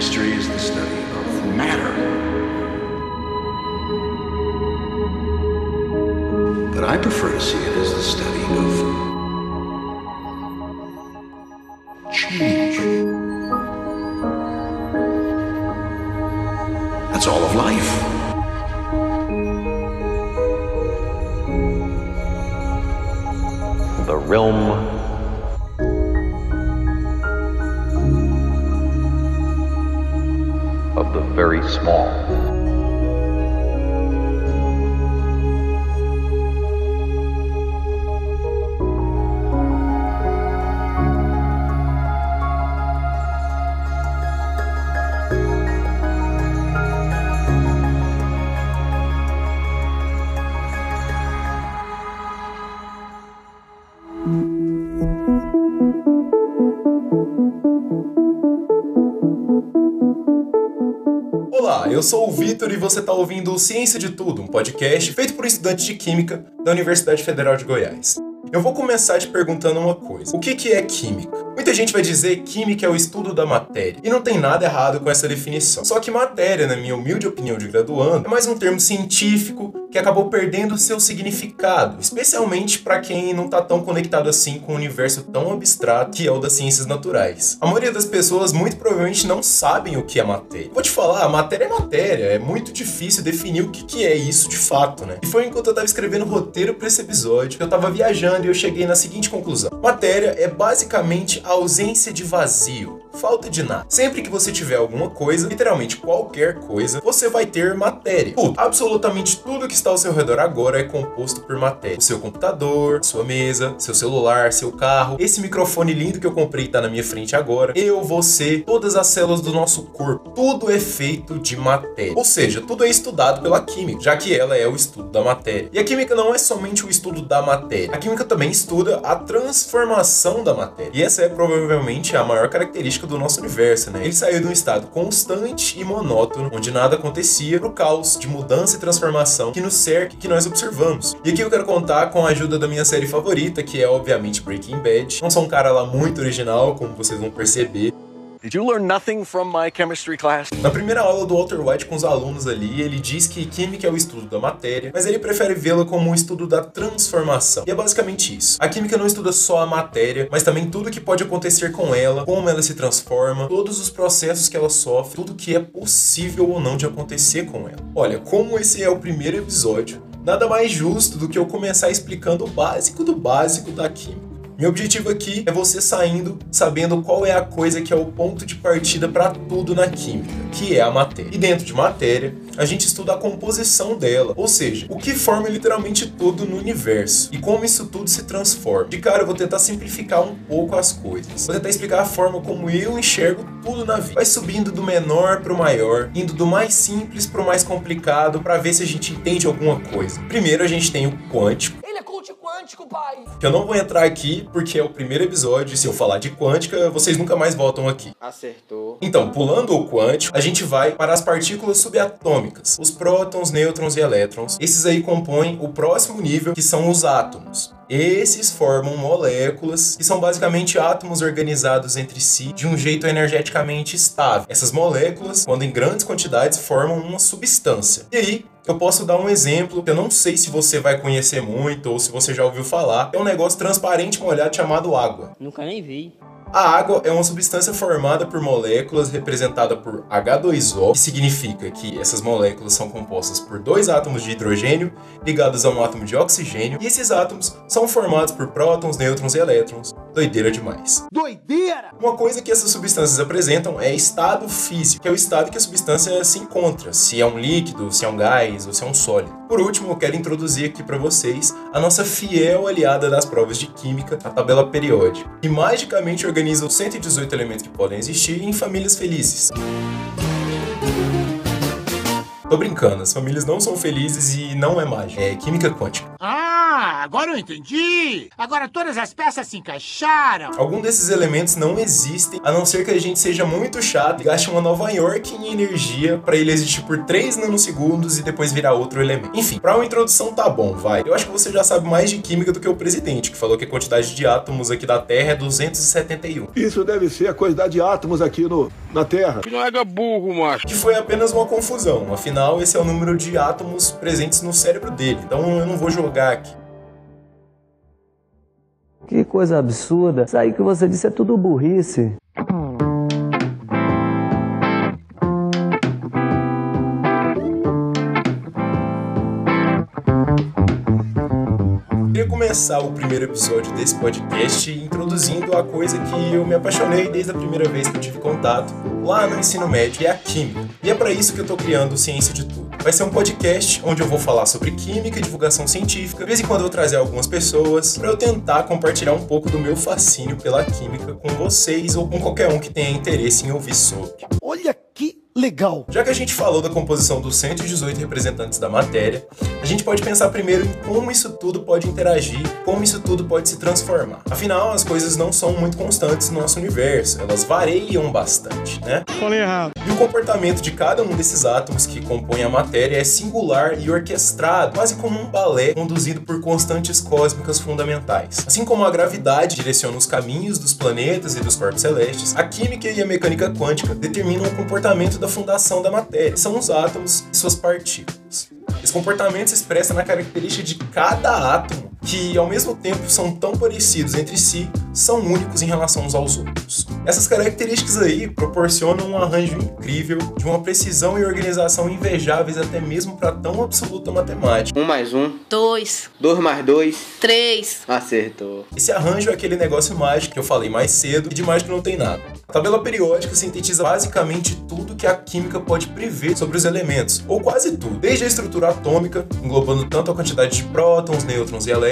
Chemistry is the study of matter. But I prefer to see it as the study of change. That's all of life. the realm very small. Eu sou o Vitor e você está ouvindo o Ciência de Tudo, um podcast feito por estudantes de Química da Universidade Federal de Goiás. Eu vou começar te perguntando uma coisa: o que, que é química? Muita gente vai dizer que química é o estudo da matéria, e não tem nada errado com essa definição. Só que matéria, na minha humilde opinião de graduando, é mais um termo científico que acabou perdendo seu significado, especialmente para quem não está tão conectado assim com o um universo tão abstrato que é o das ciências naturais. A maioria das pessoas muito provavelmente não sabem o que é matéria. Vou te falar, matéria é matéria, é muito difícil definir o que, que é isso de fato, né? E foi enquanto eu estava escrevendo o roteiro para esse episódio que eu estava viajando e eu cheguei na seguinte conclusão: matéria é basicamente a ausência de vazio, falta de nada. Sempre que você tiver alguma coisa, literalmente qualquer coisa, você vai ter matéria. Tudo, absolutamente tudo que está ao seu redor agora é composto por matéria. O seu computador, sua mesa, seu celular, seu carro, esse microfone lindo que eu comprei está na minha frente agora, eu, você, todas as células do nosso corpo, tudo é feito de matéria. Ou seja, tudo é estudado pela química, já que ela é o estudo da matéria. E a química não é somente o estudo da matéria. A química também estuda a transformação da matéria. E essa é provavelmente a maior característica do nosso universo, né? Ele saiu de um estado constante e monótono, onde nada acontecia, para o caos de mudança e transformação que nos cerca e que nós observamos. E aqui eu quero contar com a ajuda da minha série favorita, que é obviamente Breaking Bad. Não sou um cara lá muito original, como vocês vão perceber. Did you learn nothing from my chemistry class? Na primeira aula do Walter White com os alunos ali, ele diz que química é o estudo da matéria, mas ele prefere vê-la como um estudo da transformação. E é basicamente isso. A química não estuda só a matéria, mas também tudo que pode acontecer com ela, como ela se transforma, todos os processos que ela sofre, tudo que é possível ou não de acontecer com ela. Olha, como esse é o primeiro episódio, nada mais justo do que eu começar explicando o básico do básico da química. Meu objetivo aqui é você saindo sabendo qual é a coisa que é o ponto de partida para tudo na química, que é a matéria. E dentro de matéria, a gente estuda a composição dela, ou seja, o que forma literalmente tudo no universo e como isso tudo se transforma. De cara, eu vou tentar simplificar um pouco as coisas. Vou tentar explicar a forma como eu enxergo tudo na vida. Vai subindo do menor para o maior, indo do mais simples para o mais complicado para ver se a gente entende alguma coisa. Primeiro a gente tem o quântico. Quântico, pai! Que eu não vou entrar aqui porque é o primeiro episódio. E se eu falar de quântica, vocês nunca mais voltam aqui. Acertou. Então, pulando o quântico, a gente vai para as partículas subatômicas, os prótons, nêutrons e elétrons. Esses aí compõem o próximo nível, que são os átomos. Esses formam moléculas que são basicamente átomos organizados entre si de um jeito energeticamente estável. Essas moléculas, quando em grandes quantidades, formam uma substância. E aí, eu posso dar um exemplo que eu não sei se você vai conhecer muito ou se você já ouviu falar. É um negócio transparente molhado chamado água. Nunca nem vi. A água é uma substância formada por moléculas representada por H2O, que significa que essas moléculas são compostas por dois átomos de hidrogênio ligados a um átomo de oxigênio, e esses átomos são formados por prótons, nêutrons e elétrons. Doideira demais. Doideira! Uma coisa que essas substâncias apresentam é estado físico, que é o estado que a substância se encontra, se é um líquido, se é um gás ou se é um sólido. Por último, eu quero introduzir aqui para vocês a nossa fiel aliada das provas de química, a tabela periódica, que magicamente organiza os 118 elementos que podem existir em famílias felizes. Tô brincando, as famílias não são felizes e não é mágica, é química quântica. Ah, agora eu entendi. Agora todas as peças se encaixaram. Algum desses elementos não existem, a não ser que a gente seja muito chato e gaste uma Nova York em energia para ele existir por 3 nanosegundos e depois virar outro elemento. Enfim, para uma introdução tá bom, vai. Eu acho que você já sabe mais de química do que o presidente, que falou que a quantidade de átomos aqui da Terra é 271. Isso deve ser a quantidade de átomos aqui no, na Terra. Que não é burro, macho. Que foi apenas uma confusão. Afinal, esse é o número de átomos presentes no cérebro dele. Então eu não vou jogar aqui. Que coisa absurda. Isso aí que você disse é tudo burrice. Começar o primeiro episódio desse podcast introduzindo a coisa que eu me apaixonei desde a primeira vez que eu tive contato lá no ensino médio, que é a química. E é para isso que eu tô criando Ciência de Tudo. Vai ser um podcast onde eu vou falar sobre química e divulgação científica. De vez em quando eu vou trazer algumas pessoas para eu tentar compartilhar um pouco do meu fascínio pela química com vocês ou com qualquer um que tenha interesse em ouvir sobre. Olha legal. Já que a gente falou da composição dos 118 representantes da matéria, a gente pode pensar primeiro em como isso tudo pode interagir, como isso tudo pode se transformar. Afinal, as coisas não são muito constantes no nosso universo, elas variam bastante, né? Falei errado. E o comportamento de cada um desses átomos que compõem a matéria é singular e orquestrado, quase como um balé conduzido por constantes cósmicas fundamentais. Assim como a gravidade direciona os caminhos dos planetas e dos corpos celestes, a química e a mecânica quântica determinam o comportamento da fundação da matéria. São os átomos e suas partículas. Esse comportamento se expressa na característica de cada átomo, que ao mesmo tempo são tão parecidos entre si, são únicos em relação uns aos outros. Essas características aí proporcionam um arranjo incrível, de uma precisão e organização invejáveis até mesmo para tão absoluta matemática. Um mais um. Dois. Dois mais dois. Três. Acertou. Esse arranjo é aquele negócio mágico que eu falei mais cedo e de mágico não tem nada. A tabela periódica sintetiza basicamente tudo que a química pode prever sobre os elementos, ou quase tudo, desde a estrutura atômica, englobando tanto a quantidade de prótons, nêutrons e elétrons,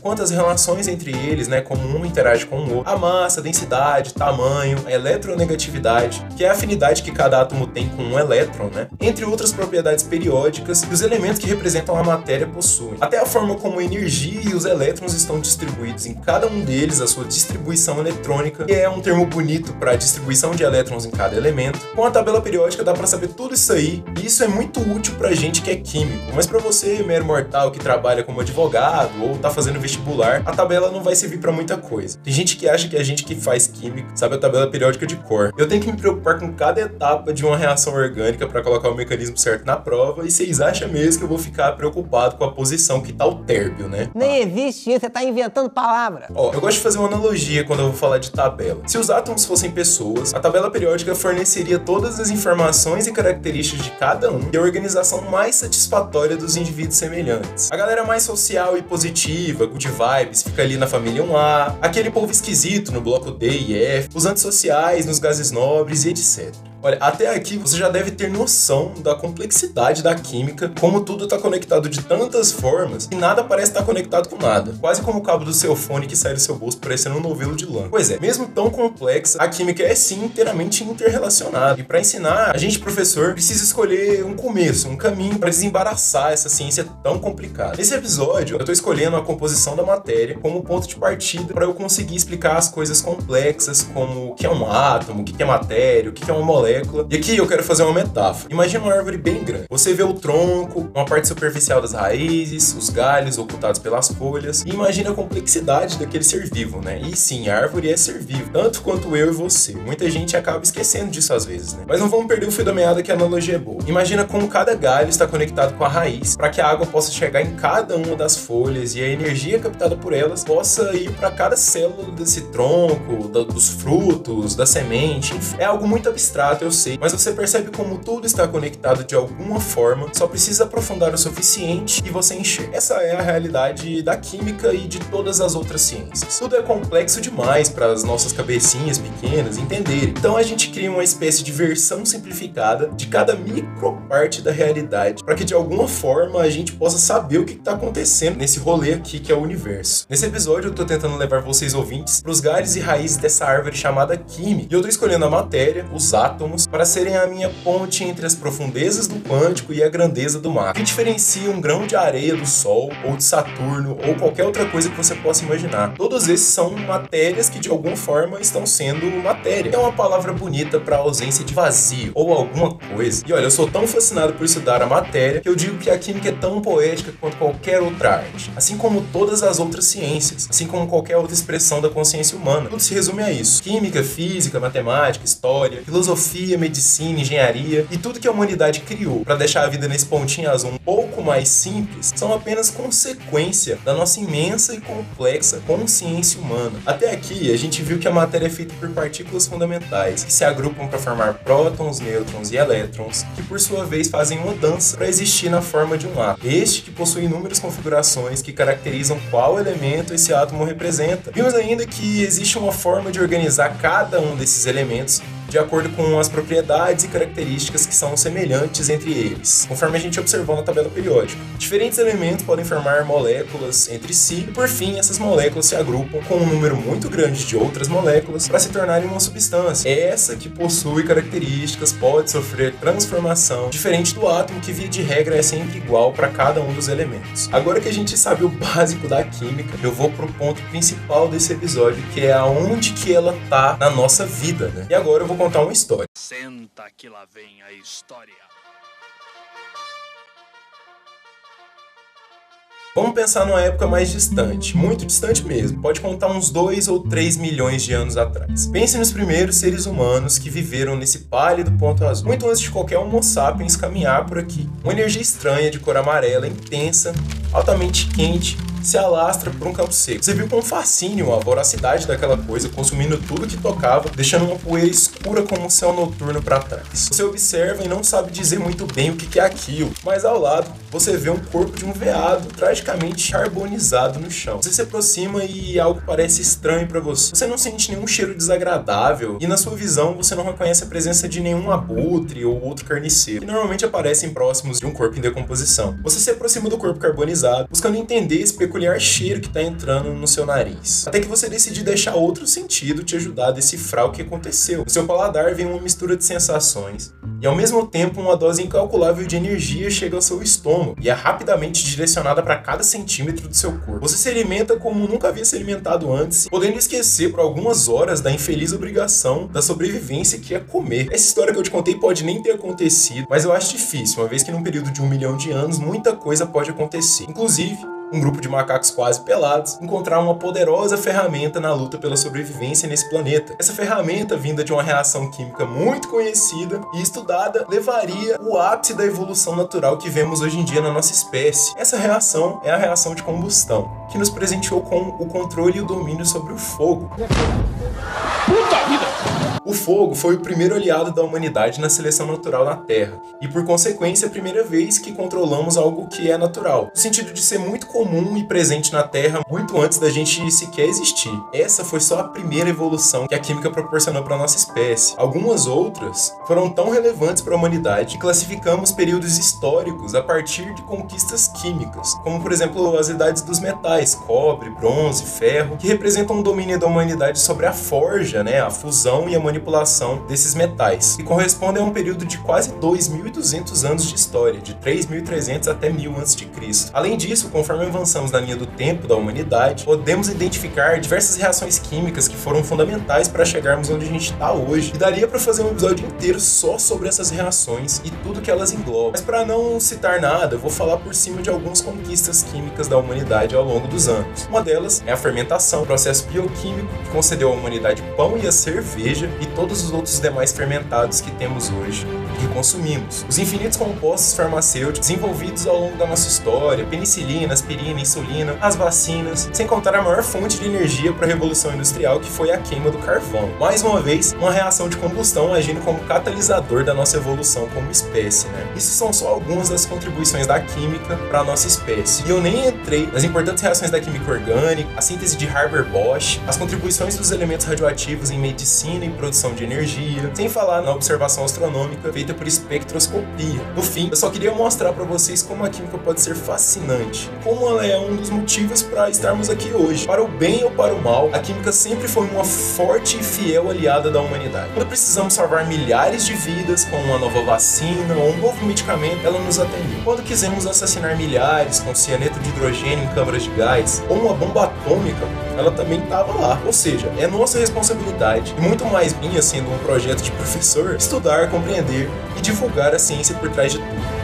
quanto as relações entre eles, né, como um interage com o outro, a massa, a densidade, tamanho, a eletronegatividade, que é a afinidade que cada átomo tem com um elétron, né, entre outras propriedades periódicas que os elementos que representam a matéria possuem. Até a forma como a energia e os elétrons estão distribuídos em cada um deles, a sua distribuição eletrônica, que é um termo bonito para a distribuição de elétrons em cada elemento. Com a tabela periódica dá para saber tudo isso aí, e isso é muito útil pra gente que é químico. Mas para você, mero mortal que trabalha como advogado ou tá fazendo vestibular, a tabela não vai servir para muita coisa. Tem gente que acha que a gente que faz química sabe a tabela periódica de cor. Eu tenho que me preocupar com cada etapa de uma reação orgânica para colocar o mecanismo certo na prova, e vocês acham mesmo que eu vou ficar preocupado com a posição que tá o térbio, né? Nem existe isso, você tá inventando palavra. Ó, eu gosto de fazer uma analogia quando eu vou falar de tabela. Se os átomos fossem pessoas, a tabela periódica forneceria todas as informações e características de cada um e a organização mais satisfatória dos indivíduos semelhantes. A galera mais social e positiva, good vibes, fica ali na família 1A, aquele povo esquisito no bloco D e F, os antissociais nos gases nobres e etc. Olha, até aqui você já deve ter noção da complexidade da química, como tudo está conectado de tantas formas e nada parece estar conectado com nada. Quase como o cabo do seu fone que sai do seu bolso parecendo um novelo de lã. Pois é, mesmo tão complexa, a química é sim inteiramente interrelacionada. E para ensinar, a gente, professor, precisa escolher um começo, um caminho para desembaraçar essa ciência tão complicada. Nesse episódio, eu estou escolhendo a composição da matéria como ponto de partida para eu conseguir explicar as coisas complexas, como o que é um átomo, o que é matéria, o que é uma molécula. E aqui eu quero fazer uma metáfora. Imagina uma árvore bem grande. Você vê o tronco, uma parte superficial das raízes, os galhos ocultados pelas folhas, e imagina a complexidade daquele ser vivo, né? E sim, a árvore é ser vivo, tanto quanto eu e você. Muita gente acaba esquecendo disso às vezes, né? Mas não vamos perder o fio da meada que a analogia é boa. Imagina como cada galho está conectado com a raiz, para que a água possa chegar em cada uma das folhas e a energia captada por elas possa ir para cada célula desse tronco, da, dos frutos, da semente. Enfim, é algo muito abstrato, eu sei, mas você percebe como tudo está conectado de alguma forma, só precisa aprofundar o suficiente e você enxerga. Essa é a realidade da química e de todas as outras ciências. Tudo é complexo demais para as nossas cabecinhas pequenas entenderem. Então a gente cria uma espécie de versão simplificada de cada microparte da realidade, para que de alguma forma a gente possa saber o que está acontecendo nesse rolê aqui que é o universo. Nesse episódio eu tô tentando levar vocês ouvintes para os galhos e raízes dessa árvore chamada química. E eu tô escolhendo a matéria, os átomos átomos para serem a minha ponte entre as profundezas do quântico e a grandeza do macro. O que diferencia um grão de areia do Sol, ou de Saturno, ou qualquer outra coisa que você possa imaginar? Todos esses são matérias que de alguma forma estão sendo matéria. É uma palavra bonita para ausência de vazio ou alguma coisa. E olha, eu sou tão fascinado por estudar a matéria que eu digo que a química é tão poética quanto qualquer outra arte, assim como todas as outras ciências, assim como qualquer outra expressão da consciência humana. Tudo se resume a isso: química, física, matemática, história, filosofia, medicina, engenharia e tudo que a humanidade criou para deixar a vida nesse pontinho azul um pouco mais simples são apenas consequência da nossa imensa e complexa consciência humana. Até aqui, a gente viu que a matéria é feita por partículas fundamentais que se agrupam para formar prótons, nêutrons e elétrons, que por sua vez fazem uma dança para existir na forma de um átomo. Este que possui inúmeras configurações que caracterizam qual elemento esse átomo representa. Vimos ainda que existe uma forma de organizar cada um desses elementos de acordo com as propriedades e características que são semelhantes entre eles, conforme a gente observou na tabela periódica. Diferentes elementos podem formar moléculas entre si e, por fim, essas moléculas se agrupam com um número muito grande de outras moléculas para se tornarem uma substância. Essa que possui características pode sofrer transformação, diferente do átomo que via de regra é sempre igual para cada um dos elementos. Agora que a gente sabe o básico da química, eu vou pro ponto principal desse episódio, que é aonde que ela tá na nossa vida, né? E agora eu vou contar uma história. Senta que lá vem a história. Vamos pensar numa época mais distante, muito distante mesmo. Pode contar uns 2 ou 3 milhões de anos atrás. Pense nos primeiros seres humanos que viveram nesse pálido ponto azul, muito antes de qualquer Homo sapiens caminhar por aqui. Uma energia estranha de cor amarela, intensa, altamente quente, se alastra por um campo seco. Você viu com fascínio a voracidade daquela coisa, consumindo tudo que tocava, deixando uma poeira escura como um céu noturno para trás. Você observa e não sabe dizer muito bem o que é aquilo, mas ao lado você vê um corpo de um veado tragicamente carbonizado no chão. Você se aproxima e algo parece estranho para você. Você não sente nenhum cheiro desagradável e na sua visão você não reconhece a presença de nenhum abutre ou outro carniceiro, que normalmente aparecem próximos de um corpo em decomposição. Você se aproxima do corpo carbonizado, buscando entender esse peculiar cheiro que está entrando no seu nariz. Até que você decide deixar outro sentido te ajudar a decifrar o que aconteceu. No seu paladar vem uma mistura de sensações e ao mesmo tempo uma dose incalculável de energia chega ao seu estômago e é rapidamente direcionada para cada centímetro do seu corpo. Você se alimenta como nunca havia se alimentado antes, podendo esquecer por algumas horas da infeliz obrigação da sobrevivência que é comer. Essa história que eu te contei pode nem ter acontecido, mas eu acho difícil, uma vez que num período de um milhão de anos muita coisa pode acontecer. Inclusive, um grupo de macacos quase pelados, encontrar uma poderosa ferramenta na luta pela sobrevivência nesse planeta. Essa ferramenta, vinda de uma reação química muito conhecida e estudada, levaria o ápice da evolução natural que vemos hoje em dia na nossa espécie. Essa reação é a reação de combustão, que nos presenteou com o controle e o domínio sobre o fogo. Puta vida! O fogo foi o primeiro aliado da humanidade na seleção natural na Terra, e por consequência a primeira vez que controlamos algo que é natural, no sentido de ser muito comum e presente na Terra muito antes da gente sequer existir. Essa foi só a primeira evolução que a química proporcionou para nossa espécie. Algumas outras foram tão relevantes para a humanidade que classificamos períodos históricos a partir de conquistas químicas, como por exemplo as idades dos metais, cobre, bronze, ferro, que representam o domínio da humanidade sobre a forja, né, a fusão e a manipulação desses metais, e correspondem a um período de quase 2.200 anos de história, de 3.300 até 1000 a.C. Além disso, conforme avançamos na linha do tempo da humanidade, podemos identificar diversas reações químicas que foram fundamentais para chegarmos onde a gente está hoje, e daria para fazer um episódio inteiro só sobre essas reações e tudo que elas englobam. Mas para não citar nada, eu vou falar por cima de algumas conquistas químicas da humanidade ao longo dos anos. Uma delas é a fermentação, processo bioquímico que concedeu à humanidade pão e a cerveja e todos os outros demais fermentados que temos hoje que consumimos. Os infinitos compostos farmacêuticos desenvolvidos ao longo da nossa história, penicilina, aspirina, insulina, as vacinas, sem contar a maior fonte de energia para a revolução industrial que foi a queima do carvão. Mais uma vez, uma reação de combustão agindo como catalisador da nossa evolução como espécie, né? Isso são só algumas das contribuições da química para a nossa espécie. E eu nem entrei nas importantes reações da química orgânica, a síntese de Haber-Bosch, as contribuições dos elementos radioativos em medicina e produção de energia, sem falar na observação astronômica feita feita por espectroscopia. No fim, eu só queria mostrar para vocês como a química pode ser fascinante, como ela é um dos motivos para estarmos aqui hoje. Para o bem ou para o mal, a química sempre foi uma forte e fiel aliada da humanidade. Quando precisamos salvar milhares de vidas com uma nova vacina ou um novo medicamento, ela nos atendeu. Quando quisemos assassinar milhares com cianeto de hidrogênio em câmaras de gás ou uma bomba atômica, ela também estava lá. Ou seja, é nossa responsabilidade e muito mais minha sendo um projeto de professor estudar, compreender e divulgar a ciência por trás de tudo.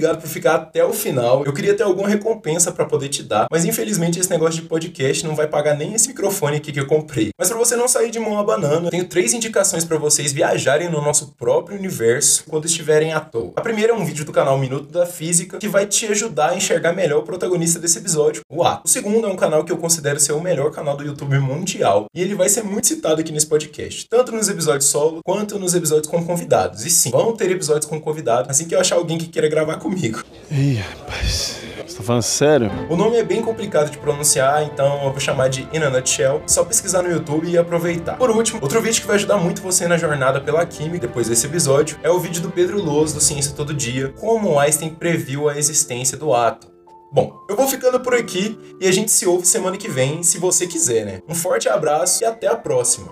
Obrigado por ficar até o final. Eu queria ter alguma recompensa para poder te dar, mas infelizmente esse negócio de podcast não vai pagar nem esse microfone aqui que eu comprei. Mas para você não sair de mão a banana, tenho três indicações para vocês viajarem no nosso próprio universo quando estiverem à toa. A primeira é um vídeo do canal Minuto da Física que vai te ajudar a enxergar melhor o protagonista desse episódio, o Ato. O segundo é um canal que eu considero ser o melhor canal do YouTube mundial e ele vai ser muito citado aqui nesse podcast, tanto nos episódios solo quanto nos episódios com convidados. E sim, vão ter episódios com convidados assim que eu achar alguém que queira gravar comigo. Ih, rapaz. Você tá falando sério? O nome é bem complicado de pronunciar, então eu vou chamar de In a Nutshell. Só pesquisar no YouTube e aproveitar. Por último, outro vídeo que vai ajudar muito você na jornada pela química depois desse episódio é o vídeo do Pedro Loz do Ciência Todo Dia, como Einstein previu a existência do átomo. Bom, eu vou ficando por aqui e a gente se ouve semana que vem, se você quiser, né? Um forte abraço e até a próxima!